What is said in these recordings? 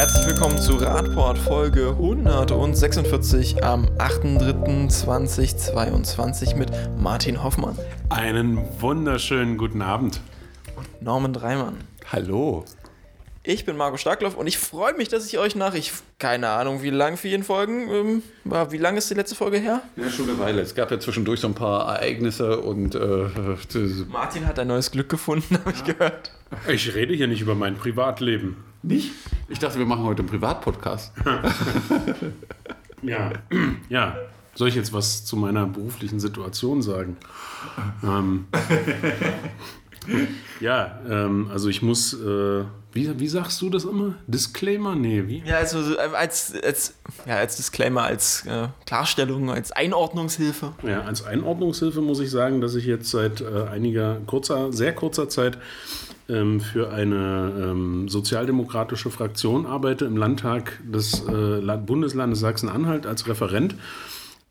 Herzlich willkommen zu Radport Folge 146 am 8.3.2022 mit Martin Hoffmann. Einen wunderschönen guten Abend. Und Norman Dreimann. Hallo. Ich bin Marco Starkloff und ich freue mich, dass ich euch nach, ich keine Ahnung, wie lang für jeden Folgen, ähm, wie lange ist die letzte Folge her? Ja, schon eine Weile. Es gab ja zwischendurch so ein paar Ereignisse und. Äh, Martin hat ein neues Glück gefunden, habe ich gehört. Ich rede hier nicht über mein Privatleben. Nicht? Ich dachte, wir machen heute einen Privatpodcast. ja, ja. Soll ich jetzt was zu meiner beruflichen Situation sagen? ähm, ja, ähm, also ich muss, äh, wie, wie sagst du das immer? Disclaimer? Nee, wie? Ja, also als, als, ja, als Disclaimer, als äh, Klarstellung, als Einordnungshilfe. Ja, als Einordnungshilfe muss ich sagen, dass ich jetzt seit äh, einiger kurzer, sehr kurzer Zeit ähm, für eine ähm, sozialdemokratische Fraktion arbeite im Landtag des äh, Bundeslandes Sachsen-Anhalt als Referent.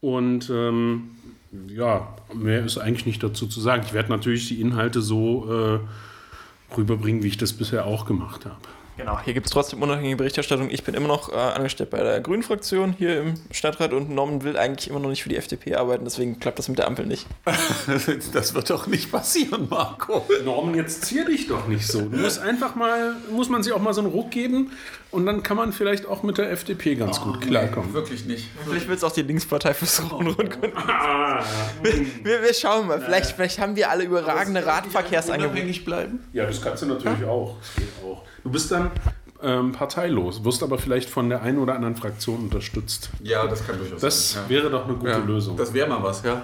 Und ähm, ja, mehr ist eigentlich nicht dazu zu sagen. Ich werde natürlich die Inhalte so äh, rüberbringen, wie ich das bisher auch gemacht habe. Genau, hier gibt es trotzdem unabhängige Berichterstattung. Ich bin immer noch äh, angestellt bei der Grünen-Fraktion hier im Stadtrat und Norman will eigentlich immer noch nicht für die FDP arbeiten, deswegen klappt das mit der Ampel nicht. das wird doch nicht passieren, Marco. Norman, jetzt zier dich doch nicht so. Du musst einfach mal, muss man sich auch mal so einen Ruck geben und dann kann man vielleicht auch mit der FDP ganz oh, gut klarkommen. Nee, wirklich nicht. Vielleicht wird es auch die Linkspartei fürs Rundgrund. Ah. wir, wir, wir, schauen mal, vielleicht, vielleicht haben wir alle überragende Radverkehrsangebote. bleiben? Ja, das kannst du natürlich ha? auch. Das geht auch. Du bist dann ähm, parteilos, wirst aber vielleicht von der einen oder anderen Fraktion unterstützt. Ja, das kann durchaus das sein. Das wäre doch eine gute ja. Lösung. Das wäre mal was, ja.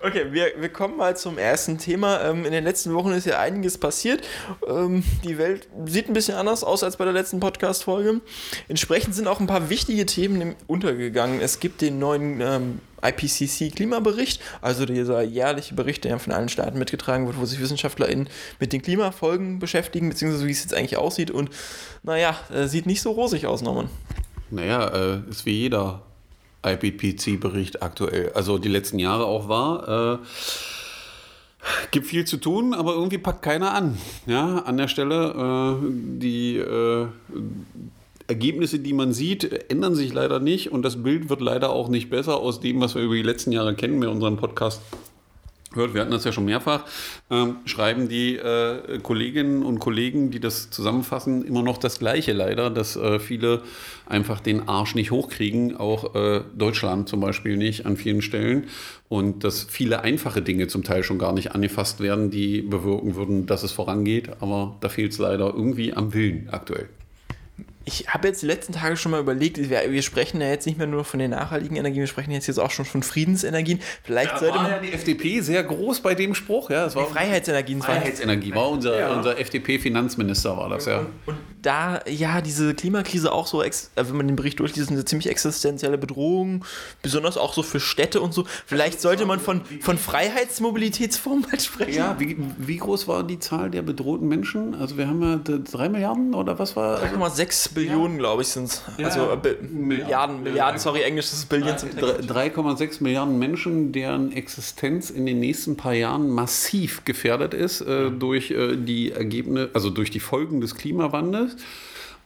Okay, wir, wir kommen mal zum ersten Thema. Ähm, in den letzten Wochen ist ja einiges passiert. Ähm, die Welt sieht ein bisschen anders aus als bei der letzten Podcast-Folge. Entsprechend sind auch ein paar wichtige Themen untergegangen. Es gibt den neuen ähm, IPCC-Klimabericht, also dieser jährliche Bericht, der von allen Staaten mitgetragen wird, wo sich WissenschaftlerInnen mit den Klimafolgen beschäftigen, beziehungsweise wie es jetzt eigentlich aussieht. Und naja, äh, sieht nicht so rosig aus, Norman. Naja, äh, ist wie jeder IPCC-Bericht aktuell, also die letzten Jahre auch war. Äh, gibt viel zu tun, aber irgendwie packt keiner an. Ja, an der Stelle äh, die äh, Ergebnisse, die man sieht, ändern sich leider nicht und das Bild wird leider auch nicht besser aus dem, was wir über die letzten Jahre kennen mit unserem Podcast hört, wir hatten das ja schon mehrfach, ähm, schreiben die äh, Kolleginnen und Kollegen, die das zusammenfassen, immer noch das Gleiche leider, dass äh, viele einfach den Arsch nicht hochkriegen, auch äh, Deutschland zum Beispiel nicht an vielen Stellen. Und dass viele einfache Dinge zum Teil schon gar nicht angefasst werden, die bewirken würden, dass es vorangeht, aber da fehlt es leider irgendwie am Willen aktuell ich habe jetzt die letzten Tage schon mal überlegt, wir, wir, sprechen ja jetzt nicht mehr nur von den nachhaltigen Energien, wir sprechen jetzt, jetzt auch schon von Friedensenergien. Vielleicht ja, sollte war man. ja die FDP sehr groß bei dem Spruch, ja. Das war die Freiheitsenergien. Freiheitsenergie war unser, ja. unser FDP-Finanzminister, war das, ja. Und, und, da, ja, diese Klimakrise auch so, äh, wenn man den Bericht durchliest, eine ziemlich existenzielle Bedrohung, besonders auch so für Städte und so. Vielleicht sollte man von, von Freiheitsmobilitätsformen halt sprechen. Ja, wie, wie groß war die Zahl der bedrohten Menschen? Also, wir haben ja drei Milliarden oder was war? 3,6 Billionen, ja. glaube ich, sind es. Ja, also äh, Milliarden, Milliarden, sorry, Englisch ist Billion zum 3,6 Milliarden Menschen, deren Existenz in den nächsten paar Jahren massiv gefährdet ist äh, durch äh, die Ergebnisse, also durch die Folgen des Klimawandels.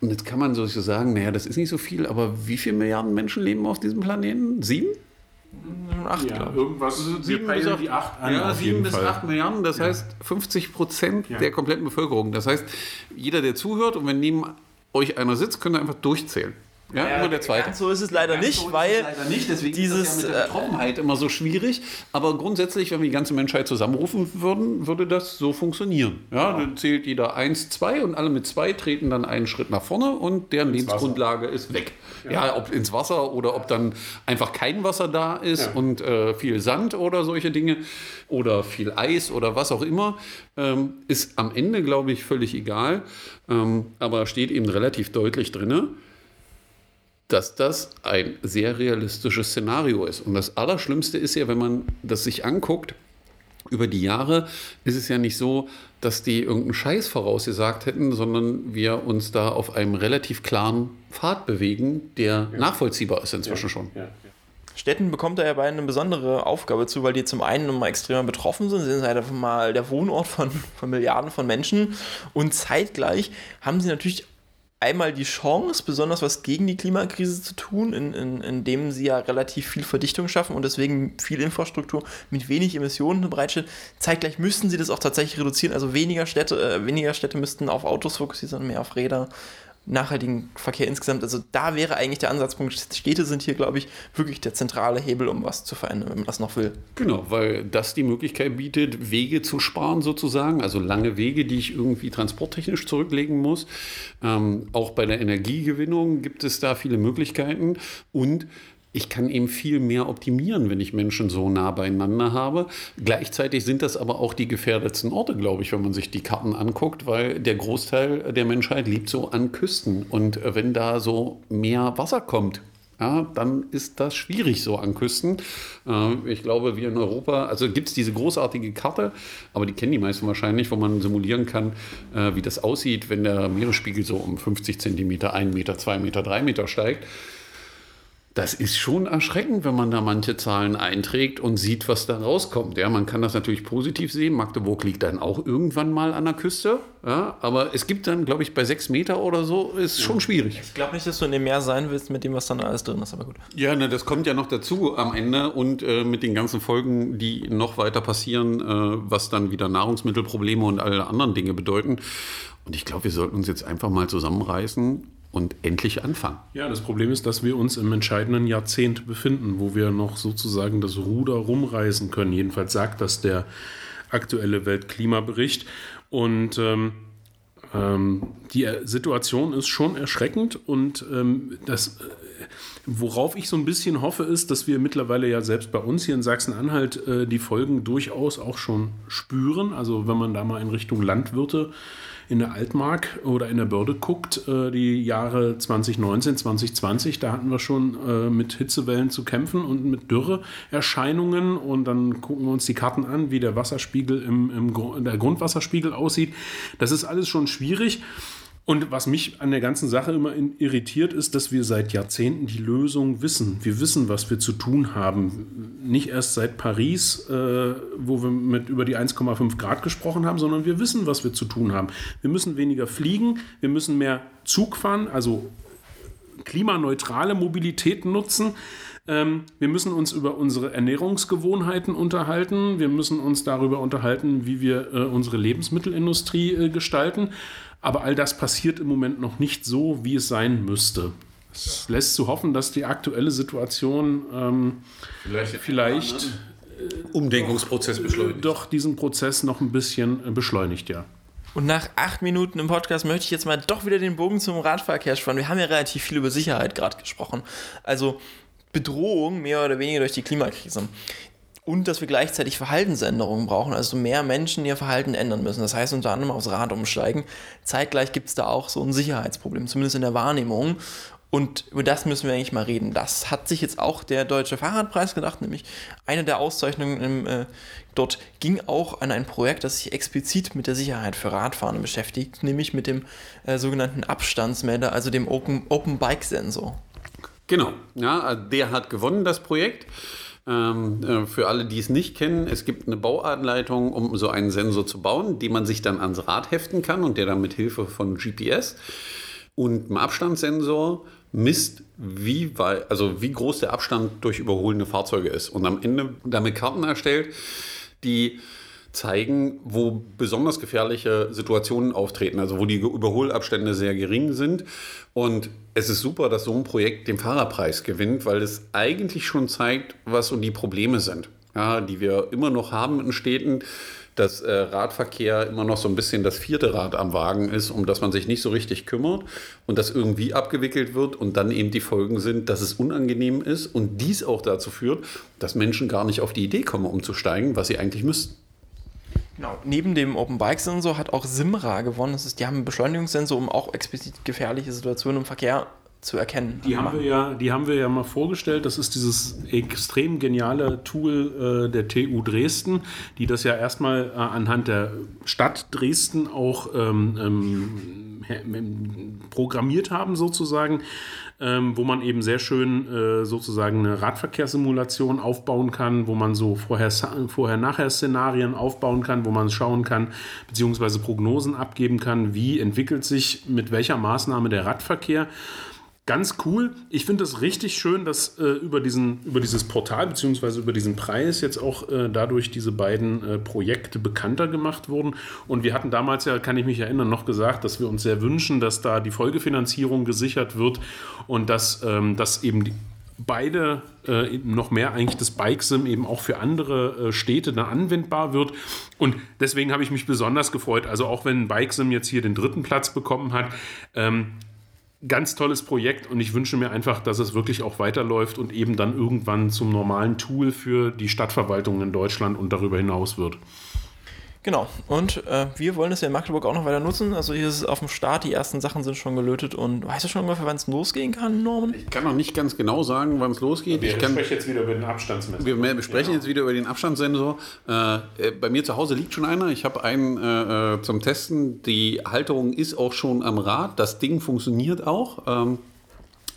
Und jetzt kann man so sagen, naja, das ist nicht so viel, aber wie viele Milliarden Menschen leben auf diesem Planeten? Sieben? Acht, ja, irgendwas. Also sieben bis acht, acht an, ja, sieben bis Fall. acht Milliarden, das ja. heißt 50 Prozent ja. der kompletten Bevölkerung. Das heißt, jeder, der zuhört und wenn neben euch einer sitzt, könnt ihr einfach durchzählen. Ja, ja, immer der zweite. so ist es leider ganz nicht, so weil leider nicht. Deswegen dieses ist das ja mit der äh, Betroffenheit immer so schwierig. Aber grundsätzlich, wenn wir die ganze Menschheit zusammenrufen würden, würde das so funktionieren. Ja, ja. dann zählt jeder eins, zwei und alle mit zwei treten dann einen Schritt nach vorne und deren ins Lebensgrundlage Wasser. ist weg. Ja. ja. ob ins Wasser oder ob dann einfach kein Wasser da ist und äh, viel Sand oder solche Dinge oder viel Eis oder was auch immer, ähm, ist am Ende, glaube ich, völlig egal. Ähm, aber steht eben relativ deutlich drin dass das ein sehr realistisches Szenario ist. Und das Allerschlimmste ist ja, wenn man das sich anguckt, über die Jahre ist es ja nicht so, dass die irgendeinen Scheiß vorausgesagt hätten, sondern wir uns da auf einem relativ klaren Pfad bewegen, der ja. nachvollziehbar ist inzwischen ja. schon. Ja. Städten bekommt da ja bei eine besondere Aufgabe zu, weil die zum einen immer extremer betroffen sind, sie sind halt einfach mal der Wohnort von, von Milliarden von Menschen und zeitgleich haben sie natürlich einmal die Chance, besonders was gegen die Klimakrise zu tun, in, in, indem sie ja relativ viel Verdichtung schaffen und deswegen viel Infrastruktur mit wenig Emissionen bereitstellen. Zeitgleich müssten sie das auch tatsächlich reduzieren. Also weniger Städte, äh, weniger Städte müssten auf Autos fokussieren, sondern mehr auf Räder nachhaltigen Verkehr insgesamt. Also da wäre eigentlich der Ansatzpunkt. Städte sind hier, glaube ich, wirklich der zentrale Hebel, um was zu verändern, wenn man das noch will. Genau, weil das die Möglichkeit bietet, Wege zu sparen sozusagen, also lange Wege, die ich irgendwie transporttechnisch zurücklegen muss. Ähm, auch bei der Energiegewinnung gibt es da viele Möglichkeiten und ich kann eben viel mehr optimieren, wenn ich Menschen so nah beieinander habe. Gleichzeitig sind das aber auch die gefährdetsten Orte, glaube ich, wenn man sich die Karten anguckt, weil der Großteil der Menschheit lebt so an Küsten. Und wenn da so mehr Wasser kommt, ja, dann ist das schwierig so an Küsten. Äh, ich glaube, wir in Europa, also gibt es diese großartige Karte, aber die kennen die meisten wahrscheinlich, wo man simulieren kann, äh, wie das aussieht, wenn der Meeresspiegel so um 50 Zentimeter, 1 Meter, 2 Meter, 3 Meter steigt. Das ist schon erschreckend, wenn man da manche Zahlen einträgt und sieht, was da rauskommt. Ja, man kann das natürlich positiv sehen. Magdeburg liegt dann auch irgendwann mal an der Küste. Ja, aber es gibt dann, glaube ich, bei sechs Meter oder so, ist schon schwierig. Ich glaube nicht, dass du in dem Meer sein willst mit dem, was dann alles drin ist, aber gut. Ja, ne, das kommt ja noch dazu am Ende und äh, mit den ganzen Folgen, die noch weiter passieren, äh, was dann wieder Nahrungsmittelprobleme und alle anderen Dinge bedeuten. Und ich glaube, wir sollten uns jetzt einfach mal zusammenreißen und endlich anfangen. Ja, das Problem ist, dass wir uns im entscheidenden Jahrzehnt befinden, wo wir noch sozusagen das Ruder rumreißen können. Jedenfalls sagt das der aktuelle Weltklimabericht. Und ähm, ähm, die Situation ist schon erschreckend und ähm, das, äh, worauf ich so ein bisschen hoffe, ist, dass wir mittlerweile ja selbst bei uns hier in Sachsen-Anhalt äh, die Folgen durchaus auch schon spüren. Also wenn man da mal in Richtung Landwirte in der Altmark oder in der Börde guckt, äh, die Jahre 2019, 2020, da hatten wir schon äh, mit Hitzewellen zu kämpfen und mit Dürreerscheinungen. Und dann gucken wir uns die Karten an, wie der Wasserspiegel im, im der Grundwasserspiegel aussieht. Das ist alles schon schwierig. Und was mich an der ganzen Sache immer irritiert, ist, dass wir seit Jahrzehnten die Lösung wissen. Wir wissen, was wir zu tun haben. Nicht erst seit Paris, äh, wo wir mit über die 1,5 Grad gesprochen haben, sondern wir wissen, was wir zu tun haben. Wir müssen weniger fliegen, wir müssen mehr Zug fahren, also klimaneutrale Mobilität nutzen. Ähm, wir müssen uns über unsere Ernährungsgewohnheiten unterhalten. Wir müssen uns darüber unterhalten, wie wir äh, unsere Lebensmittelindustrie äh, gestalten. Aber all das passiert im Moment noch nicht so, wie es sein müsste. Es lässt zu hoffen, dass die aktuelle Situation ähm, vielleicht, vielleicht äh, Umdenkungsprozess beschleunigt. Doch diesen Prozess noch ein bisschen äh, beschleunigt, ja. Und nach acht Minuten im Podcast möchte ich jetzt mal doch wieder den Bogen zum Radverkehr spannen. Wir haben ja relativ viel über Sicherheit gerade gesprochen. Also Bedrohung mehr oder weniger durch die Klimakrise und dass wir gleichzeitig Verhaltensänderungen brauchen, also mehr Menschen ihr Verhalten ändern müssen. Das heißt unter anderem aufs Rad umsteigen. Zeitgleich gibt es da auch so ein Sicherheitsproblem, zumindest in der Wahrnehmung. Und über das müssen wir eigentlich mal reden. Das hat sich jetzt auch der Deutsche Fahrradpreis gedacht, nämlich eine der Auszeichnungen im, äh, dort ging auch an ein Projekt, das sich explizit mit der Sicherheit für Radfahren beschäftigt, nämlich mit dem äh, sogenannten Abstandsmelder, also dem Open, Open Bike Sensor. Genau, ja, der hat gewonnen, das Projekt. Ähm, äh, für alle, die es nicht kennen, es gibt eine Bauanleitung, um so einen Sensor zu bauen, den man sich dann ans Rad heften kann und der dann mit Hilfe von GPS und einem Abstandssensor misst, wie, weit, also wie groß der Abstand durch überholende Fahrzeuge ist. Und am Ende damit Karten erstellt, die zeigen, wo besonders gefährliche Situationen auftreten, also wo die Überholabstände sehr gering sind. Und es ist super, dass so ein Projekt den Fahrerpreis gewinnt, weil es eigentlich schon zeigt, was so die Probleme sind, ja, die wir immer noch haben in Städten dass äh, Radverkehr immer noch so ein bisschen das vierte Rad am Wagen ist, um das man sich nicht so richtig kümmert und das irgendwie abgewickelt wird und dann eben die Folgen sind, dass es unangenehm ist und dies auch dazu führt, dass Menschen gar nicht auf die Idee kommen, umzusteigen, was sie eigentlich müssten. Genau. Neben dem Open Bike Sensor hat auch Simra gewonnen. Das ist, die haben einen Beschleunigungssensor, um auch explizit gefährliche Situationen im Verkehr zu erkennen. Die haben, wir ja, die haben wir ja mal vorgestellt. Das ist dieses extrem geniale Tool äh, der TU Dresden, die das ja erstmal äh, anhand der Stadt Dresden auch ähm, ähm, programmiert haben sozusagen, ähm, wo man eben sehr schön äh, sozusagen eine Radverkehrssimulation aufbauen kann, wo man so vorher, vorher nachher Szenarien aufbauen kann, wo man schauen kann, beziehungsweise Prognosen abgeben kann, wie entwickelt sich mit welcher Maßnahme der Radverkehr ganz cool. Ich finde es richtig schön, dass äh, über, diesen, über dieses Portal bzw. über diesen Preis jetzt auch äh, dadurch diese beiden äh, Projekte bekannter gemacht wurden. Und wir hatten damals ja, kann ich mich erinnern, noch gesagt, dass wir uns sehr wünschen, dass da die Folgefinanzierung gesichert wird und dass, ähm, dass eben die, beide äh, noch mehr eigentlich das Bikesim eben auch für andere äh, Städte dann anwendbar wird. Und deswegen habe ich mich besonders gefreut. Also auch wenn Bikesim jetzt hier den dritten Platz bekommen hat, ähm, ganz tolles Projekt und ich wünsche mir einfach, dass es wirklich auch weiterläuft und eben dann irgendwann zum normalen Tool für die Stadtverwaltung in Deutschland und darüber hinaus wird. Genau, und äh, wir wollen es ja in Magdeburg auch noch weiter nutzen. Also hier ist es auf dem Start, die ersten Sachen sind schon gelötet und weißt du schon ungefähr, wann es losgehen kann, Norman? Ich kann noch nicht ganz genau sagen, wann es losgeht. Wir ich kann, sprechen jetzt wieder über den Abstandsmesser. Wir sprechen genau. jetzt wieder über den Abstandssensor. Äh, bei mir zu Hause liegt schon einer. Ich habe einen äh, äh, zum Testen. Die Halterung ist auch schon am Rad. Das Ding funktioniert auch. Ähm, äh,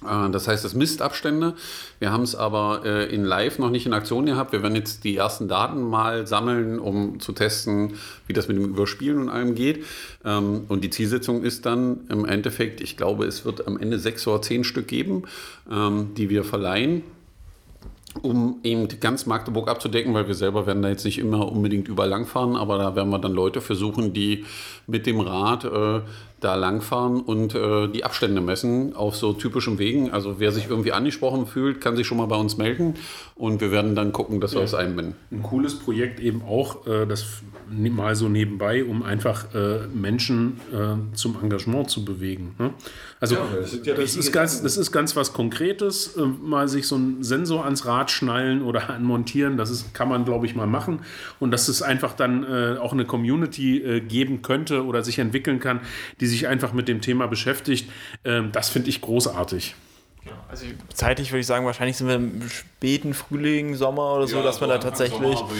das heißt, es misst Abstände. Wir haben es aber äh, in Live noch nicht in Aktion gehabt. Wir werden jetzt die ersten Daten mal sammeln, um zu testen, wie das mit dem Überspielen und allem geht. Ähm, und die Zielsetzung ist dann im Endeffekt, ich glaube, es wird am Ende sechs oder zehn Stück geben, ähm, die wir verleihen um eben ganz Magdeburg abzudecken, weil wir selber werden da jetzt nicht immer unbedingt überall langfahren, aber da werden wir dann Leute versuchen, die mit dem Rad äh, da langfahren und äh, die Abstände messen auf so typischen Wegen. Also wer sich irgendwie angesprochen fühlt, kann sich schon mal bei uns melden und wir werden dann gucken, dass wir es einbinden. Ein cooles Projekt eben auch, äh, das mal so nebenbei, um einfach äh, Menschen äh, zum Engagement zu bewegen. Ne? Also ja, das, ja das, ist ganz, das ist ganz was Konkretes, äh, mal sich so einen Sensor ans Rad schnallen oder anmontieren, das ist, kann man glaube ich mal machen und dass es einfach dann äh, auch eine Community geben könnte oder sich entwickeln kann, die sich einfach mit dem Thema beschäftigt. Ähm, das finde ich großartig. Also zeitlich würde ich sagen, wahrscheinlich sind wir im späten Frühling, Sommer oder so, ja, dass man da tatsächlich. Sommer,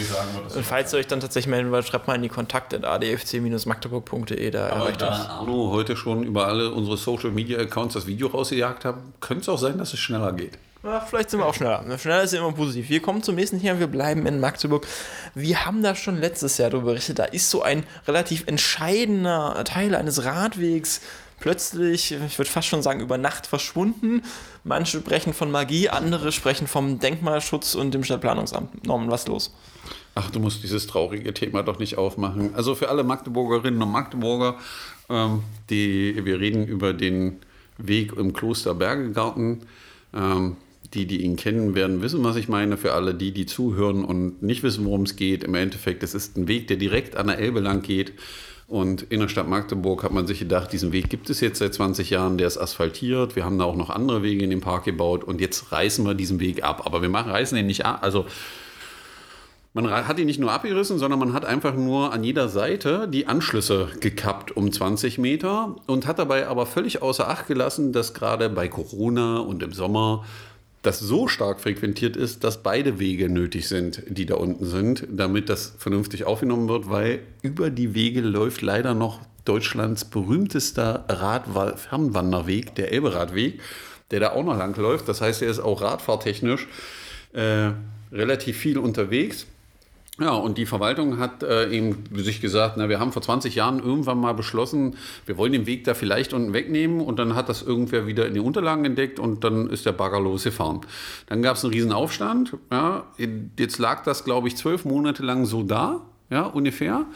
sagen, falls ihr euch dann tatsächlich melden wollt, schreibt mal in die Kontakte adfc-magdeburg.de. Da Aber da Arno heute schon über alle unsere Social Media Accounts das Video rausgejagt hat, könnte es auch sein, dass es schneller geht. Ja, vielleicht sind wir auch schneller. Schneller ist ja immer positiv. Wir kommen zum nächsten Thema. Wir bleiben in Magdeburg. Wir haben da schon letztes Jahr darüber berichtet. Da ist so ein relativ entscheidender Teil eines Radwegs plötzlich, ich würde fast schon sagen, über Nacht verschwunden. Manche sprechen von Magie, andere sprechen vom Denkmalschutz und dem Stadtplanungsamt. Norman, was ist los? Ach, du musst dieses traurige Thema doch nicht aufmachen. Also für alle Magdeburgerinnen und Magdeburger, ähm, die, wir reden über den Weg im Kloster Bergegarten. Ähm, die, die ihn kennen, werden wissen, was ich meine. Für alle die, die zuhören und nicht wissen, worum es geht, im Endeffekt, es ist ein Weg, der direkt an der Elbe lang geht. Und in der Stadt Magdeburg hat man sich gedacht, diesen Weg gibt es jetzt seit 20 Jahren, der ist asphaltiert. Wir haben da auch noch andere Wege in den Park gebaut und jetzt reißen wir diesen Weg ab. Aber wir machen, reißen den nicht ab. Also man hat ihn nicht nur abgerissen, sondern man hat einfach nur an jeder Seite die Anschlüsse gekappt um 20 Meter und hat dabei aber völlig außer Acht gelassen, dass gerade bei Corona und im Sommer das so stark frequentiert ist, dass beide Wege nötig sind, die da unten sind, damit das vernünftig aufgenommen wird, weil über die Wege läuft leider noch Deutschlands berühmtester Radfernwanderweg, der Elberadweg, der da auch noch lang läuft. Das heißt, er ist auch radfahrtechnisch äh, relativ viel unterwegs. Ja, und die Verwaltung hat äh, eben sich gesagt, na, wir haben vor 20 Jahren irgendwann mal beschlossen, wir wollen den Weg da vielleicht unten wegnehmen und dann hat das irgendwer wieder in die Unterlagen entdeckt und dann ist der Bagger losgefahren. Dann gab es einen riesen Aufstand. Ja, jetzt lag das, glaube ich, zwölf Monate lang so da, ja, ungefähr.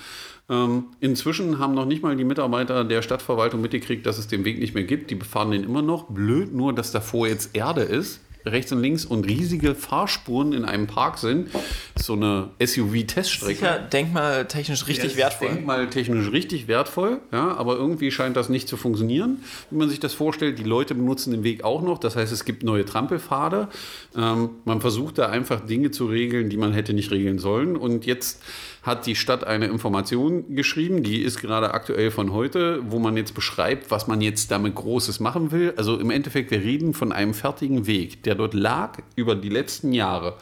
Ähm, inzwischen haben noch nicht mal die Mitarbeiter der Stadtverwaltung mitgekriegt, dass es den Weg nicht mehr gibt. Die befahren den immer noch. Blöd nur, dass davor jetzt Erde ist rechts und links und riesige Fahrspuren in einem Park sind. So eine SUV-Teststrecke. Sicher denkmaltechnisch richtig wertvoll. Denkmaltechnisch richtig wertvoll, ja, aber irgendwie scheint das nicht zu funktionieren, wie man sich das vorstellt. Die Leute benutzen den Weg auch noch, das heißt, es gibt neue Trampelpfade. Ähm, man versucht da einfach Dinge zu regeln, die man hätte nicht regeln sollen. Und jetzt hat die Stadt eine Information geschrieben, die ist gerade aktuell von heute, wo man jetzt beschreibt, was man jetzt damit Großes machen will. Also im Endeffekt, wir reden von einem fertigen Weg, der dort lag über die letzten Jahre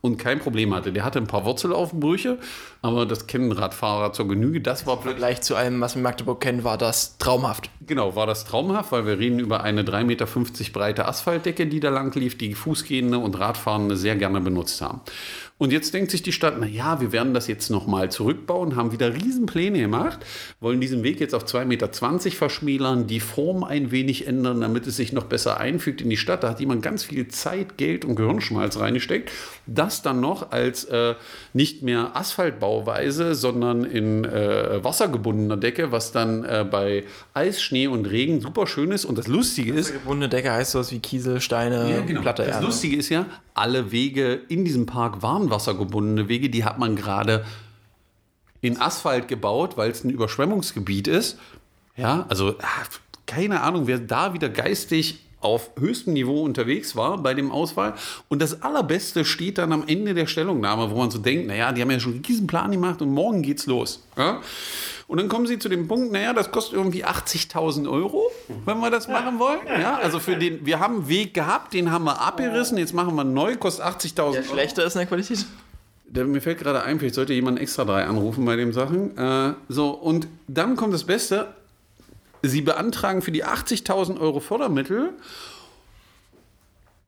und kein Problem hatte. Der hatte ein paar Wurzelaufbrüche, aber das kennen Radfahrer zur Genüge. Das war Im Vergleich zu allem, was wir in Magdeburg kennen, war das traumhaft. Genau, war das traumhaft, weil wir reden über eine 3,50 Meter breite Asphaltdecke, die da lang lief, die Fußgehende und Radfahrende sehr gerne benutzt haben. Und jetzt denkt sich die Stadt, na ja, wir werden das jetzt nochmal zurückbauen, haben wieder Riesenpläne gemacht, wollen diesen Weg jetzt auf 2,20 Meter verschmälern, die Form ein wenig ändern, damit es sich noch besser einfügt in die Stadt. Da hat jemand ganz viel Zeit, Geld und Gehirnschmalz reingesteckt. Das dann noch als äh, nicht mehr Asphaltbauweise, sondern in äh, wassergebundener Decke, was dann äh, bei Eis, Schnee und Regen super schön ist. Und das Lustige ist, Gebundene Decke heißt sowas wie Kiesel, Steine, Platte das Erde. Lustige ist ja, alle Wege in diesem Park waren wassergebundene Wege, die hat man gerade in Asphalt gebaut, weil es ein Überschwemmungsgebiet ist. Ja, also ah, keine Ahnung, wer da wieder geistig auf höchstem Niveau unterwegs war bei dem Auswahl. Und das Allerbeste steht dann am Ende der Stellungnahme, wo man so denkt, naja, die haben ja schon diesen Plan gemacht und morgen geht's los. Ja? Und dann kommen sie zu dem Punkt, naja, das kostet irgendwie 80.000 Euro, wenn wir das machen wollen. Ja, also für den, wir haben einen Weg gehabt, den haben wir abgerissen, jetzt machen wir einen neu, kostet 80.000 Der Euro. schlechter ist in der Qualität. Der, mir fällt gerade ein, vielleicht sollte jemand extra drei anrufen bei den Sachen. Äh, so, und dann kommt das Beste. Sie beantragen für die 80.000 Euro Fördermittel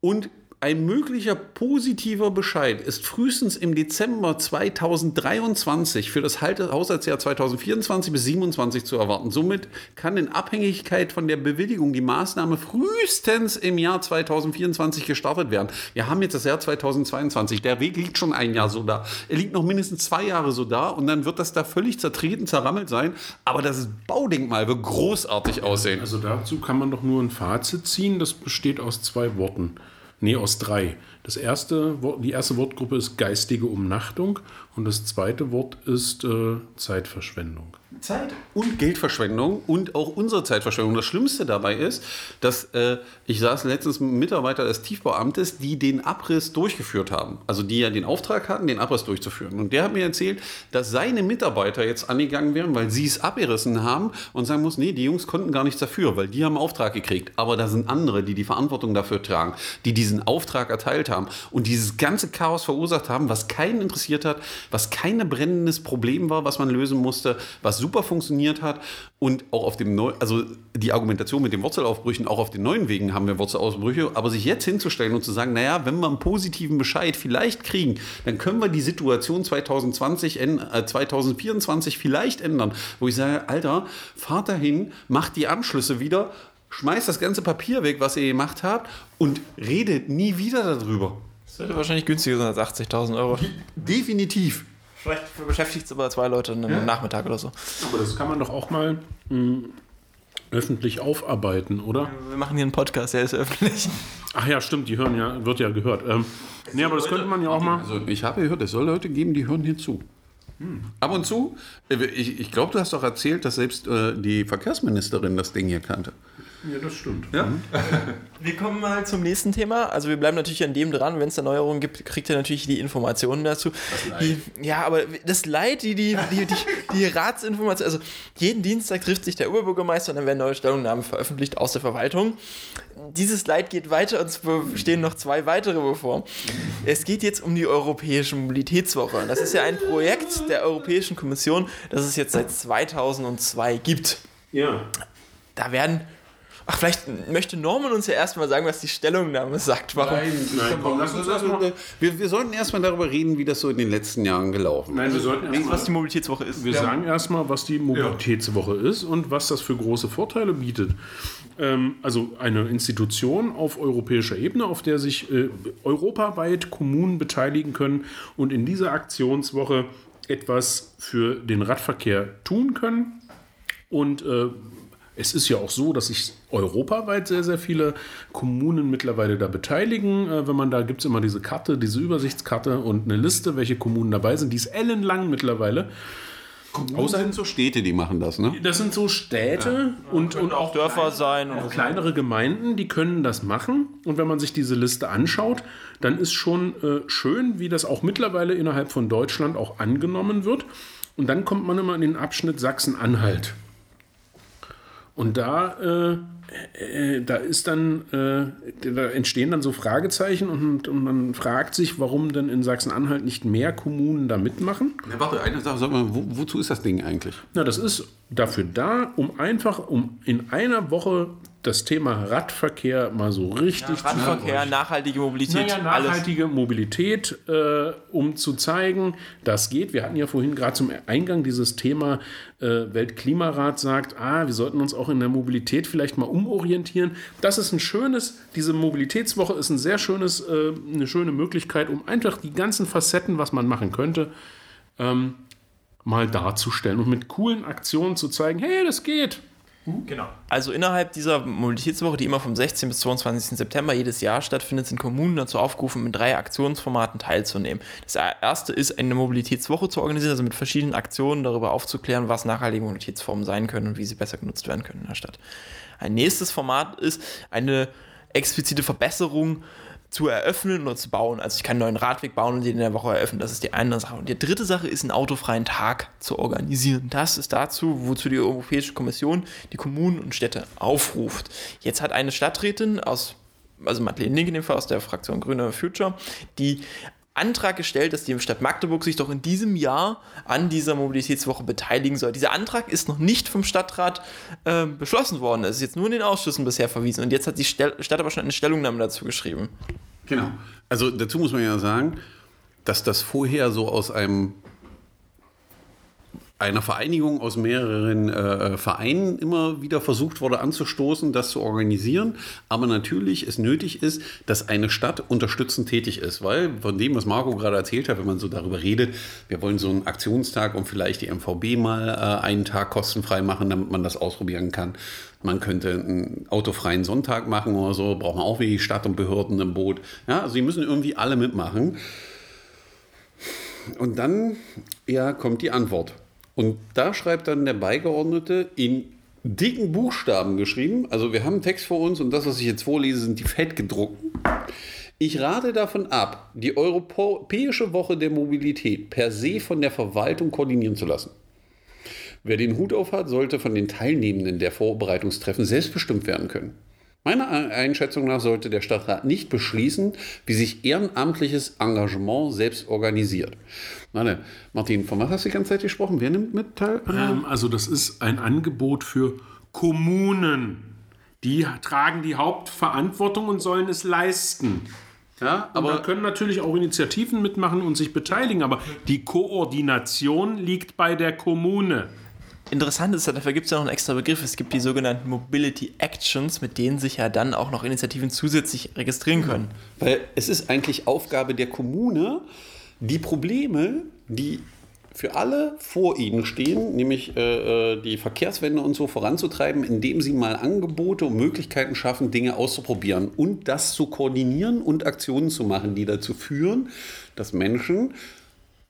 und ein möglicher positiver Bescheid ist frühestens im Dezember 2023 für das Haushaltsjahr 2024 bis 2027 zu erwarten. Somit kann in Abhängigkeit von der Bewilligung die Maßnahme frühestens im Jahr 2024 gestartet werden. Wir haben jetzt das Jahr 2022. Der Weg liegt schon ein Jahr so da. Er liegt noch mindestens zwei Jahre so da und dann wird das da völlig zertreten, zerrammelt sein. Aber das Baudenkmal wird großartig aussehen. Also dazu kann man doch nur ein Fazit ziehen, das besteht aus zwei Worten. Nee, aus drei. Das erste, die erste Wortgruppe ist geistige Umnachtung und das zweite Wort ist äh, Zeitverschwendung. Zeit und Geldverschwendung und auch unsere Zeitverschwendung. Das Schlimmste dabei ist, dass äh, ich saß letztens mit einem Mitarbeiter des Tiefbauamtes, die den Abriss durchgeführt haben. Also die ja den Auftrag hatten, den Abriss durchzuführen. Und der hat mir erzählt, dass seine Mitarbeiter jetzt angegangen wären, weil sie es abgerissen haben und sagen muss, nee, die Jungs konnten gar nichts dafür, weil die haben einen Auftrag gekriegt. Aber da sind andere, die die Verantwortung dafür tragen, die diesen Auftrag erteilt haben und dieses ganze Chaos verursacht haben, was keinen interessiert hat, was kein brennendes Problem war, was man lösen musste, was super funktioniert hat und auch auf dem neuen, also die Argumentation mit den Wurzelaufbrüchen, auch auf den neuen Wegen haben wir Wurzelausbrüche, aber sich jetzt hinzustellen und zu sagen, naja, wenn wir einen positiven Bescheid vielleicht kriegen, dann können wir die Situation 2020, änd- äh, 2024 vielleicht ändern, wo ich sage, Alter, fahrt dahin, macht die Anschlüsse wieder, schmeißt das ganze Papier weg, was ihr gemacht habt und redet nie wieder darüber. Das würde wahrscheinlich günstiger sein als 80.000 Euro. Definitiv. Vielleicht beschäftigt es aber zwei Leute einen Nachmittag oder so. Aber das kann man doch auch mal mh, öffentlich aufarbeiten, oder? Wir machen hier einen Podcast, der ist öffentlich. Ach ja, stimmt, die hören ja, wird ja gehört. Ähm, nee, aber das könnte man ja auch mal. Also ich habe gehört, es soll Leute geben, die hören hier zu. Ab und zu. Äh, Ich, ich glaube, du hast doch erzählt, dass selbst äh, die Verkehrsministerin das Ding hier kannte. Ja, das stimmt. Ja? Wir kommen mal zum nächsten Thema. Also wir bleiben natürlich an dem dran. Wenn es da Neuerungen gibt, kriegt ihr natürlich die Informationen dazu. Die, ja, aber das Leid, die, die, die, die, die Ratsinformation, also jeden Dienstag trifft sich der Oberbürgermeister und dann werden neue Stellungnahmen veröffentlicht aus der Verwaltung. Dieses Leid geht weiter und es stehen noch zwei weitere bevor. Es geht jetzt um die Europäische Mobilitätswoche. Das ist ja ein Projekt der Europäischen Kommission, das es jetzt seit 2002 gibt. Ja. Da werden. Ach, vielleicht möchte Norman uns ja erstmal sagen, was die Stellungnahme sagt. Warum? Nein, komm, lass uns erstmal. Wir, wir sollten erstmal darüber reden, wie das so in den letzten Jahren gelaufen ist. Nein, wir sollten was erstmal. die Mobilitätswoche ist. Wir sagen erstmal, was die Mobilitätswoche ist und was das für große Vorteile bietet. Ähm, also eine Institution auf europäischer Ebene, auf der sich äh, europaweit Kommunen beteiligen können und in dieser Aktionswoche etwas für den Radverkehr tun können. Und äh, es ist ja auch so, dass sich europaweit sehr, sehr viele Kommunen mittlerweile da beteiligen. Äh, wenn man da gibt es immer diese Karte, diese Übersichtskarte und eine Liste, welche Kommunen dabei sind. Die ist ellenlang mittlerweile. Außer sind so Städte, die machen das, ne? Das sind so Städte und, und auch Dörfer sein. auch kleinere Gemeinden, die können das machen. Und wenn man sich diese Liste anschaut, dann ist schon äh, schön, wie das auch mittlerweile innerhalb von Deutschland auch angenommen wird. Und dann kommt man immer in den Abschnitt Sachsen-Anhalt. Und da, äh, äh, da ist dann, äh, da entstehen dann so Fragezeichen und, und man fragt sich, warum denn in Sachsen-Anhalt nicht mehr Kommunen da mitmachen. Ja, warte, eine Sache, sag mal, wo, wozu ist das Ding eigentlich? Na, das ist dafür da, um einfach, um in einer Woche das Thema Radverkehr mal so richtig ja, Radverkehr, nachhaltige Mobilität. Naja, nachhaltige alles. Mobilität, äh, um zu zeigen, das geht. Wir hatten ja vorhin gerade zum Eingang dieses Thema äh, Weltklimarat sagt, ah, wir sollten uns auch in der Mobilität vielleicht mal umorientieren. Das ist ein schönes, diese Mobilitätswoche ist ein sehr schönes, äh, eine schöne Möglichkeit, um einfach die ganzen Facetten, was man machen könnte, ähm, mal darzustellen und mit coolen Aktionen zu zeigen, hey, das geht. Genau. Also innerhalb dieser Mobilitätswoche, die immer vom 16. bis 22. September jedes Jahr stattfindet, sind Kommunen dazu aufgerufen, mit drei Aktionsformaten teilzunehmen. Das erste ist, eine Mobilitätswoche zu organisieren, also mit verschiedenen Aktionen darüber aufzuklären, was nachhaltige Mobilitätsformen sein können und wie sie besser genutzt werden können in der Stadt. Ein nächstes Format ist eine explizite Verbesserung zu eröffnen oder zu bauen. Also ich kann einen neuen Radweg bauen und den in der Woche eröffnen. Das ist die eine Sache. Und die dritte Sache ist, einen autofreien Tag zu organisieren. Das ist dazu, wozu die Europäische Kommission die Kommunen und Städte aufruft. Jetzt hat eine Stadträtin aus, also Madeleine Link in dem Fall aus der Fraktion Grüne Future, die Antrag gestellt, dass die Stadt Magdeburg sich doch in diesem Jahr an dieser Mobilitätswoche beteiligen soll. Dieser Antrag ist noch nicht vom Stadtrat äh, beschlossen worden. Es ist jetzt nur in den Ausschüssen bisher verwiesen. Und jetzt hat die Stadt aber schon eine Stellungnahme dazu geschrieben. Genau. Also dazu muss man ja sagen, dass das vorher so aus einem einer Vereinigung aus mehreren äh, Vereinen immer wieder versucht wurde anzustoßen, das zu organisieren. Aber natürlich es nötig ist, dass eine Stadt unterstützend tätig ist, weil von dem, was Marco gerade erzählt hat, wenn man so darüber redet, wir wollen so einen Aktionstag und vielleicht die MVB mal äh, einen Tag kostenfrei machen, damit man das ausprobieren kann. Man könnte einen autofreien Sonntag machen oder so, braucht man auch wie die Stadt und Behörden im Boot. Ja, also die müssen irgendwie alle mitmachen. Und dann, ja, kommt die Antwort. Und da schreibt dann der Beigeordnete in dicken Buchstaben geschrieben, also wir haben einen Text vor uns und das, was ich jetzt vorlese, sind die fettgedruckten. Ich rate davon ab, die Europäische Woche der Mobilität per se von der Verwaltung koordinieren zu lassen. Wer den Hut auf hat, sollte von den Teilnehmenden der Vorbereitungstreffen selbstbestimmt werden können. Meiner Einschätzung nach sollte der Stadtrat nicht beschließen, wie sich ehrenamtliches Engagement selbst organisiert. Warte, Martin, von was hast du die ganze Zeit gesprochen? Wer nimmt mit teil? Ähm, also das ist ein Angebot für Kommunen. Die tragen die Hauptverantwortung und sollen es leisten. Ja, aber können natürlich auch Initiativen mitmachen und sich beteiligen, aber die Koordination liegt bei der Kommune. Interessant ist, dafür gibt es ja noch einen extra Begriff. Es gibt die sogenannten Mobility Actions, mit denen sich ja dann auch noch Initiativen zusätzlich registrieren können. Weil es ist eigentlich Aufgabe der Kommune, die Probleme, die für alle vor ihnen stehen, nämlich äh, äh, die Verkehrswende und so voranzutreiben, indem sie mal Angebote und Möglichkeiten schaffen, Dinge auszuprobieren und das zu koordinieren und Aktionen zu machen, die dazu führen, dass Menschen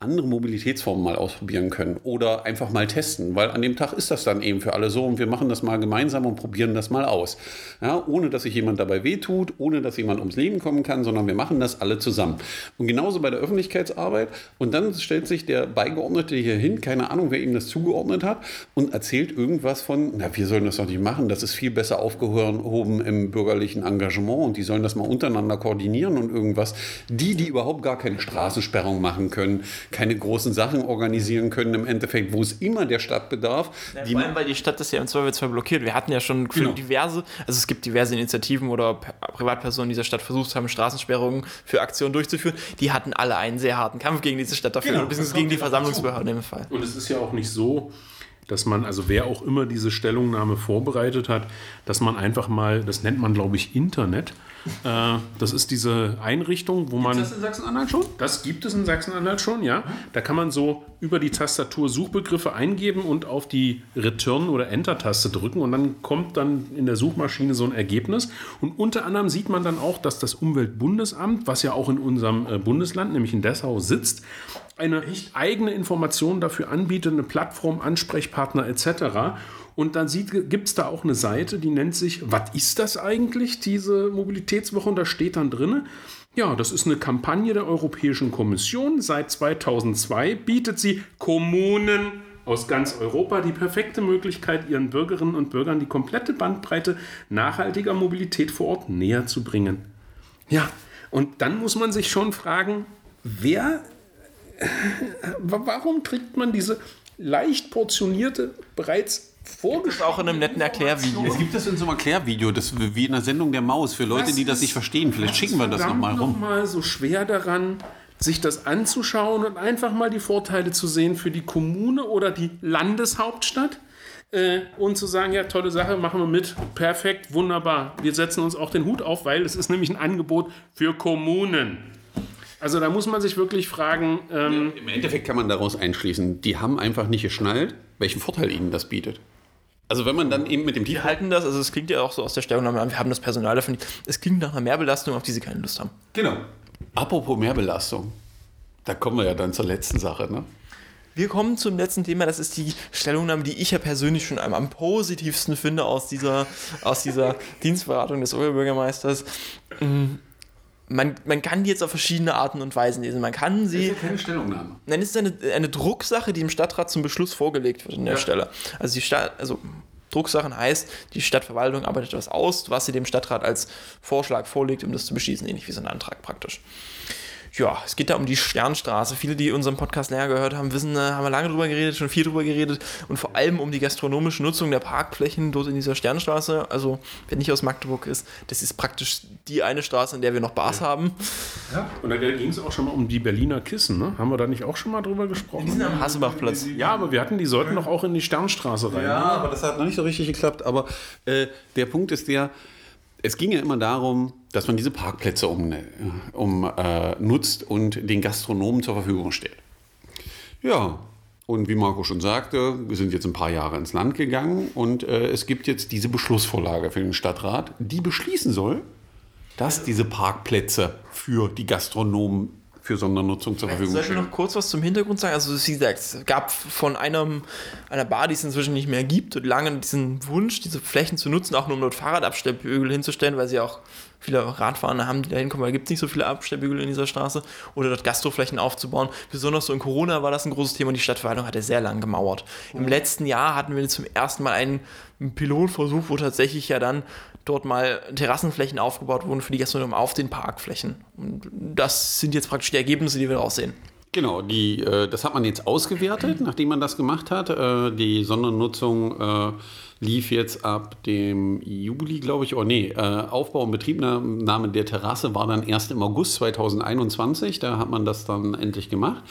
andere Mobilitätsformen mal ausprobieren können oder einfach mal testen, weil an dem Tag ist das dann eben für alle so und wir machen das mal gemeinsam und probieren das mal aus. Ja, ohne dass sich jemand dabei wehtut, ohne dass jemand ums Leben kommen kann, sondern wir machen das alle zusammen. Und genauso bei der Öffentlichkeitsarbeit und dann stellt sich der Beigeordnete hier hin, keine Ahnung, wer ihm das zugeordnet hat und erzählt irgendwas von, na, wir sollen das doch nicht machen, das ist viel besser aufgehoben im bürgerlichen Engagement und die sollen das mal untereinander koordinieren und irgendwas. Die, die überhaupt gar keine Straßensperrung machen können, keine großen Sachen organisieren können im Endeffekt, wo es immer der Stadt bedarf. Ja, vor allem, weil die Stadt das ja im Zweifelsfall blockiert. Wir hatten ja schon für genau. diverse, also es gibt diverse Initiativen oder Privatpersonen dieser Stadt versucht haben, Straßensperrungen für Aktionen durchzuführen. Die hatten alle einen sehr harten Kampf gegen diese Stadt dafür, genau, beziehungsweise gegen die Versammlungsbehörden im Fall. Und es ist ja auch nicht so, dass man, also wer auch immer diese Stellungnahme vorbereitet hat, dass man einfach mal, das nennt man glaube ich Internet, äh, das ist diese Einrichtung, wo man. Gibt das in Sachsen-Anhalt schon? Das gibt es in Sachsen-Anhalt schon, ja. Da kann man so über die Tastatur Suchbegriffe eingeben und auf die Return- oder Enter-Taste drücken und dann kommt dann in der Suchmaschine so ein Ergebnis. Und unter anderem sieht man dann auch, dass das Umweltbundesamt, was ja auch in unserem äh, Bundesland, nämlich in Dessau, sitzt, eine eigene Information dafür anbietet, eine Plattform, Ansprechpartner etc. Und dann gibt es da auch eine Seite, die nennt sich, was ist das eigentlich, diese Mobilitätswoche? Und da steht dann drin, ja, das ist eine Kampagne der Europäischen Kommission. Seit 2002 bietet sie Kommunen aus ganz Europa die perfekte Möglichkeit, ihren Bürgerinnen und Bürgern die komplette Bandbreite nachhaltiger Mobilität vor Ort näher zu bringen. Ja, und dann muss man sich schon fragen, wer, warum trägt man diese leicht portionierte, bereits das auch in einem netten Erklärvideo. Es gibt das in so einem Erklärvideo, das wie in der Sendung der Maus für Leute, Was die das nicht verstehen. Vielleicht schicken wir das nochmal rum. noch mal so schwer daran, sich das anzuschauen und einfach mal die Vorteile zu sehen für die Kommune oder die Landeshauptstadt äh, und zu sagen, ja, tolle Sache, machen wir mit, perfekt, wunderbar. Wir setzen uns auch den Hut auf, weil es ist nämlich ein Angebot für Kommunen. Also da muss man sich wirklich fragen, ähm, Im Endeffekt kann man daraus einschließen, die haben einfach nicht geschnallt, welchen Vorteil ihnen das bietet. Also wenn man dann eben mit dem Die Titel halten das, also es klingt ja auch so aus der Stellungnahme an, wir haben das Personal davon. Es klingt nach einer Mehrbelastung, auf die sie keine Lust haben. Genau. Apropos Mehrbelastung, da kommen wir ja dann zur letzten Sache. Ne? Wir kommen zum letzten Thema, das ist die Stellungnahme, die ich ja persönlich schon am, am positivsten finde aus dieser, aus dieser Dienstberatung des Oberbürgermeisters. Man, man kann die jetzt auf verschiedene Arten und Weisen lesen. Man kann sie. keine Stellungnahme. Nein, es ist eine, eine Drucksache, die dem Stadtrat zum Beschluss vorgelegt wird an der Stelle. Also die Stadt, also Drucksachen heißt, die Stadtverwaltung arbeitet was aus, was sie dem Stadtrat als Vorschlag vorlegt, um das zu beschließen, ähnlich wie so ein Antrag praktisch. Ja, es geht da um die Sternstraße. Viele, die unseren Podcast länger gehört haben, wissen, äh, haben wir lange drüber geredet, schon viel drüber geredet und vor allem um die gastronomische Nutzung der Parkflächen dort in dieser Sternstraße. Also, wer nicht aus Magdeburg ist, das ist praktisch die eine Straße, in der wir noch Bars haben. und da ging es auch schon mal um die Berliner Kissen, ne? Haben wir da nicht auch schon mal drüber gesprochen? Die sind am Hasselbachplatz. Ja, aber wir hatten, die sollten doch auch in die Sternstraße rein. Ja, aber das hat noch nicht so richtig geklappt. Aber äh, der Punkt ist der, es ging ja immer darum, dass man diese Parkplätze um, um, äh, nutzt und den Gastronomen zur Verfügung stellt. Ja, und wie Marco schon sagte, wir sind jetzt ein paar Jahre ins Land gegangen und äh, es gibt jetzt diese Beschlussvorlage für den Stadtrat, die beschließen soll, dass diese Parkplätze für die Gastronomen für Sondernutzung zur Verfügung Soll ich stehen. noch kurz was zum Hintergrund sagen? Also, wie gesagt, es gab von einem, einer Bar, die es inzwischen nicht mehr gibt, und lange diesen Wunsch, diese Flächen zu nutzen, auch nur um dort Fahrradabstellbügel hinzustellen, weil sie auch viele Radfahrer haben, die da hinkommen, weil es gibt nicht so viele Abstellbügel in dieser Straße, oder dort Gastroflächen aufzubauen. Besonders so in Corona war das ein großes Thema und die Stadtverwaltung hatte sehr lang gemauert. Im letzten Jahr hatten wir zum ersten Mal einen Pilotversuch, wo tatsächlich ja dann dort mal Terrassenflächen aufgebaut wurden für die Gastronomen auf den Parkflächen. Und das sind jetzt praktisch die Ergebnisse, die wir daraus sehen. Genau, die, äh, das hat man jetzt ausgewertet, nachdem man das gemacht hat. Äh, die Sondernutzung äh, lief jetzt ab dem Juli, glaube ich, oh nee, äh, Aufbau und Betriebnahme der Terrasse war dann erst im August 2021. Da hat man das dann endlich gemacht.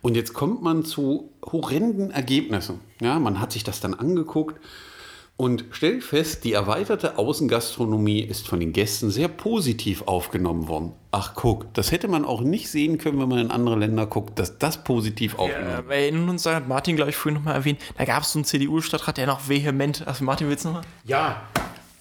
Und jetzt kommt man zu horrenden Ergebnissen. Ja, man hat sich das dann angeguckt und stellt fest, die erweiterte Außengastronomie ist von den Gästen sehr positiv aufgenommen worden. Ach guck, das hätte man auch nicht sehen können, wenn man in andere Länder guckt, dass das positiv aufgenommen Ja, wird. wir erinnern uns, da hat Martin, glaube ich, vorhin nochmal erwähnt, da gab es so einen CDU-Stadtrat, der noch vehement, also Martin, willst du nochmal? Ja,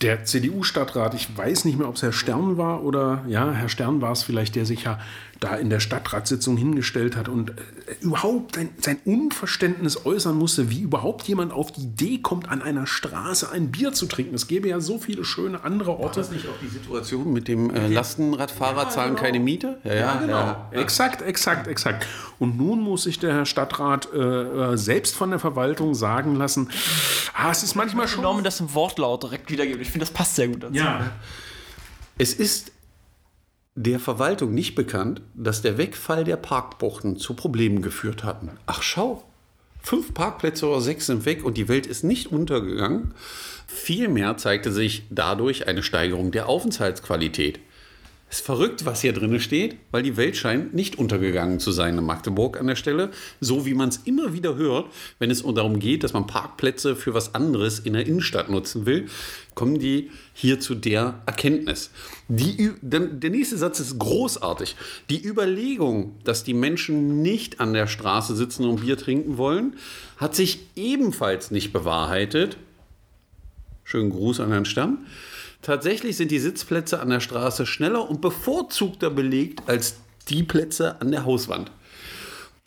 der CDU-Stadtrat, ich weiß nicht mehr, ob es Herr Stern war oder, ja, Herr Stern war es vielleicht, der sich ja da in der Stadtratssitzung hingestellt hat und äh, überhaupt sein, sein Unverständnis äußern musste, wie überhaupt jemand auf die Idee kommt, an einer Straße ein Bier zu trinken. Es gäbe ja so viele schöne andere Orte. nicht auch die Situation mit dem äh, Lastenradfahrer zahlen keine Miete? Ja, ja, Genau, exakt, exakt, exakt. Und nun muss sich der Herr Stadtrat äh, äh, selbst von der Verwaltung sagen lassen, ah, es ist manchmal schon... Norman das im Wortlaut direkt wiedergeben. Ich finde, das passt sehr gut dazu. Ja, Es ist der Verwaltung nicht bekannt, dass der Wegfall der Parkbuchten zu Problemen geführt hatten. Ach schau, fünf Parkplätze oder sechs sind weg und die Welt ist nicht untergegangen. Vielmehr zeigte sich dadurch eine Steigerung der Aufenthaltsqualität. Ist verrückt, was hier drin steht, weil die Welt scheint nicht untergegangen zu sein in Magdeburg an der Stelle. So wie man es immer wieder hört, wenn es darum geht, dass man Parkplätze für was anderes in der Innenstadt nutzen will, kommen die hier zu der Erkenntnis. Die, der nächste Satz ist großartig. Die Überlegung, dass die Menschen nicht an der Straße sitzen und Bier trinken wollen, hat sich ebenfalls nicht bewahrheitet. Schönen Gruß an Herrn Stern. Tatsächlich sind die Sitzplätze an der Straße schneller und bevorzugter belegt als die Plätze an der Hauswand.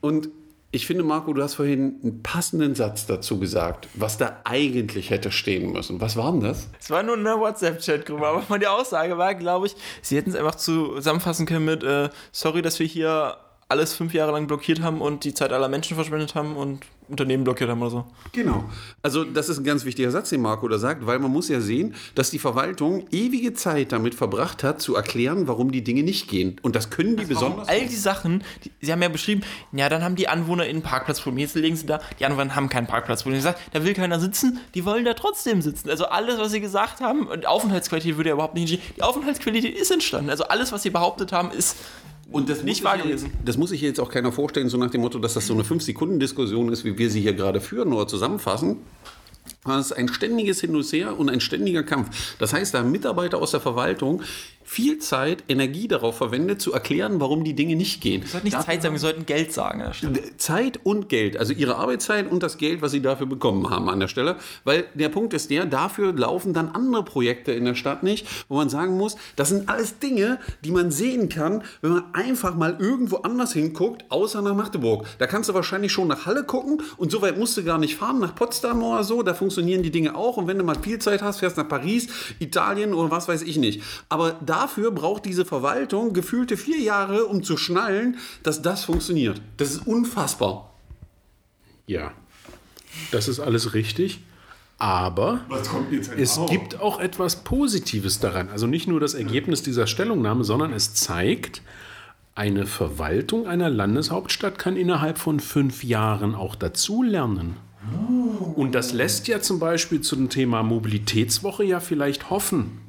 Und ich finde, Marco, du hast vorhin einen passenden Satz dazu gesagt, was da eigentlich hätte stehen müssen. Was war denn das? Es war nur eine WhatsApp-Chat-Gruppe, aber meine Aussage war, glaube ich, sie hätten es einfach zusammenfassen können mit, äh, sorry, dass wir hier alles fünf Jahre lang blockiert haben und die Zeit aller Menschen verschwendet haben und Unternehmen blockiert haben oder so. Genau. Also das ist ein ganz wichtiger Satz, den Marco da sagt, weil man muss ja sehen, dass die Verwaltung ewige Zeit damit verbracht hat, zu erklären, warum die Dinge nicht gehen. Und das können die besonders... All die Sachen, die, Sie haben ja beschrieben, ja, dann haben die Anwohner in Parkplatzproblem. Jetzt legen Sie da, die Anwohner haben kein Parkplatzproblem. Sie sagt, da will keiner sitzen, die wollen da trotzdem sitzen. Also alles, was Sie gesagt haben, und Aufenthaltsqualität würde ja überhaupt nicht entstehen. Die Aufenthaltsqualität ist entstanden. Also alles, was Sie behauptet haben, ist Und das Nicht muss wahr ich jetzt, gewesen. Das muss sich jetzt auch keiner vorstellen, so nach dem Motto, dass das so eine 5-Sekunden-Diskussion ist, wie wir sie hier gerade führen oder zusammenfassen. Das ist ein ständiges Hin und Her und ein ständiger Kampf. Das heißt, da haben Mitarbeiter aus der Verwaltung viel Zeit, Energie darauf verwendet, zu erklären, warum die Dinge nicht gehen. Wir sollten nicht Zeit sagen, wir sollten Geld sagen. Zeit und Geld, also ihre Arbeitszeit und das Geld, was sie dafür bekommen haben an der Stelle. Weil der Punkt ist der, dafür laufen dann andere Projekte in der Stadt nicht, wo man sagen muss, das sind alles Dinge, die man sehen kann, wenn man einfach mal irgendwo anders hinguckt, außer nach Magdeburg. Da kannst du wahrscheinlich schon nach Halle gucken und so weit musst du gar nicht fahren, nach Potsdam oder so, da funktionieren die Dinge auch. Und wenn du mal viel Zeit hast, fährst nach Paris, Italien oder was weiß ich nicht. Aber dafür braucht diese Verwaltung gefühlte vier Jahre, um zu schnallen, dass das funktioniert. Das ist unfassbar. Ja, das ist alles richtig. Aber es gibt auch etwas Positives daran. Also nicht nur das Ergebnis dieser Stellungnahme, sondern es zeigt, eine Verwaltung einer Landeshauptstadt kann innerhalb von fünf Jahren auch dazulernen. Und das lässt ja zum Beispiel zum Thema Mobilitätswoche ja vielleicht hoffen.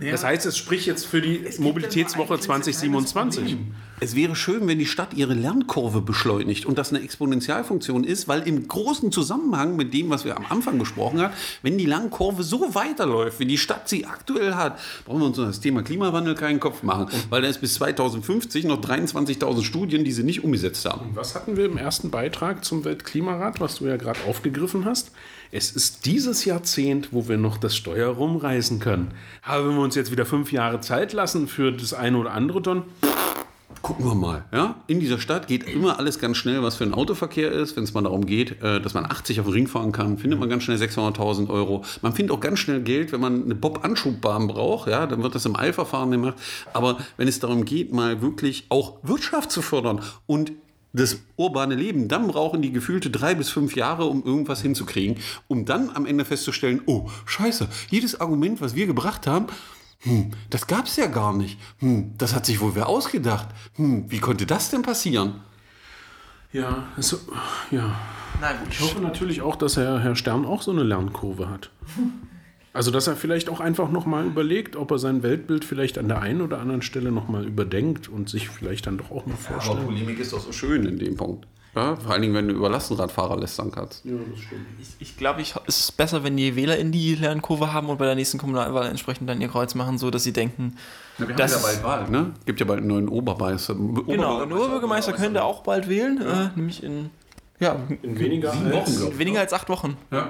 Das heißt, es spricht jetzt für die Mobilitätswoche 2027. Es wäre schön, wenn die Stadt ihre Lernkurve beschleunigt und das eine Exponentialfunktion ist, weil im großen Zusammenhang mit dem, was wir am Anfang besprochen haben, wenn die Lernkurve so weiterläuft, wie die Stadt sie aktuell hat, brauchen wir uns um das Thema Klimawandel keinen Kopf machen, weil da ist bis 2050 noch 23.000 Studien, die sie nicht umgesetzt haben. Was hatten wir im ersten Beitrag zum Weltklimarat, was du ja gerade aufgegriffen hast? Es ist dieses Jahrzehnt, wo wir noch das Steuer rumreißen können. Aber wenn wir uns jetzt wieder fünf Jahre Zeit lassen für das eine oder andere, dann Gucken wir mal. Ja? In dieser Stadt geht immer alles ganz schnell, was für ein Autoverkehr ist. Wenn es mal darum geht, äh, dass man 80 auf den Ring fahren kann, findet man ganz schnell 600.000 Euro. Man findet auch ganz schnell Geld, wenn man eine Bob-Anschubbahn braucht. Ja? Dann wird das im Eilverfahren gemacht. Aber wenn es darum geht, mal wirklich auch Wirtschaft zu fördern und das urbane Leben, dann brauchen die gefühlte drei bis fünf Jahre, um irgendwas hinzukriegen, um dann am Ende festzustellen, oh, scheiße, jedes Argument, was wir gebracht haben, hm, das gab es ja gar nicht. Hm, das hat sich wohl wer ausgedacht. Hm, wie konnte das denn passieren? ja, also, ja. Na gut. Ich hoffe natürlich auch, dass Herr, Herr Stern auch so eine Lernkurve hat. Also, dass er vielleicht auch einfach nochmal überlegt, ob er sein Weltbild vielleicht an der einen oder anderen Stelle nochmal überdenkt und sich vielleicht dann doch auch mal vorstellt. Polemik ist doch so schön in dem Punkt. Ja, vor allen Dingen, wenn du über Lastenradfahrer lästern kannst. Ja, das stimmt. Ich, ich glaube, ich, es ist besser, wenn die Wähler in die Lernkurve haben und bei der nächsten Kommunalwahl entsprechend dann ihr Kreuz machen, so dass sie denken, Ja, wir Das- haben ja bald Wahl, ne? Gibt ja bald einen neuen Oberbürgermeister. genau, der Oberbürgermeister könnte auch bald wählen, äh, nämlich in ja, In weniger als- weniger als acht Wochen. Ja.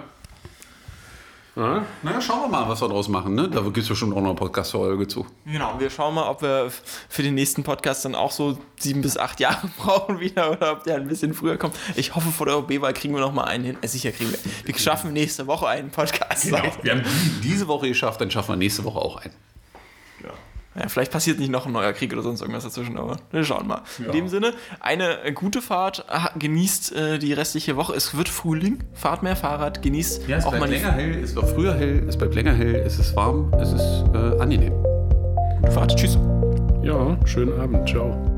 Ja, Naja, schauen wir mal, was wir draus machen, ne? Da gibt es bestimmt auch noch eine Podcast-Folge zu. Genau, wir schauen mal, ob wir für den nächsten Podcast dann auch so sieben bis acht Jahre brauchen wieder oder ob der ein bisschen früher kommt. Ich hoffe, vor der OB-Wahl kriegen wir noch mal einen hin. Äh, sicher kriegen wir. Wir schaffen nächste Woche einen Podcast. Wir haben diese Woche geschafft, dann schaffen wir nächste Woche auch einen. Ja, vielleicht passiert nicht noch ein neuer Krieg oder sonst irgendwas dazwischen, aber wir schauen mal. In dem Sinne, eine äh, gute Fahrt, ah, genießt äh, die restliche Woche. Es wird Frühling, fahrt mehr Fahrrad, genießt Ja, es auch mal länger hell, es wird früher hell, es bleibt länger hell, es ist warm, es ist äh, angenehm. Fahrt. Tschüss. ja, schönen Abend. Ciao.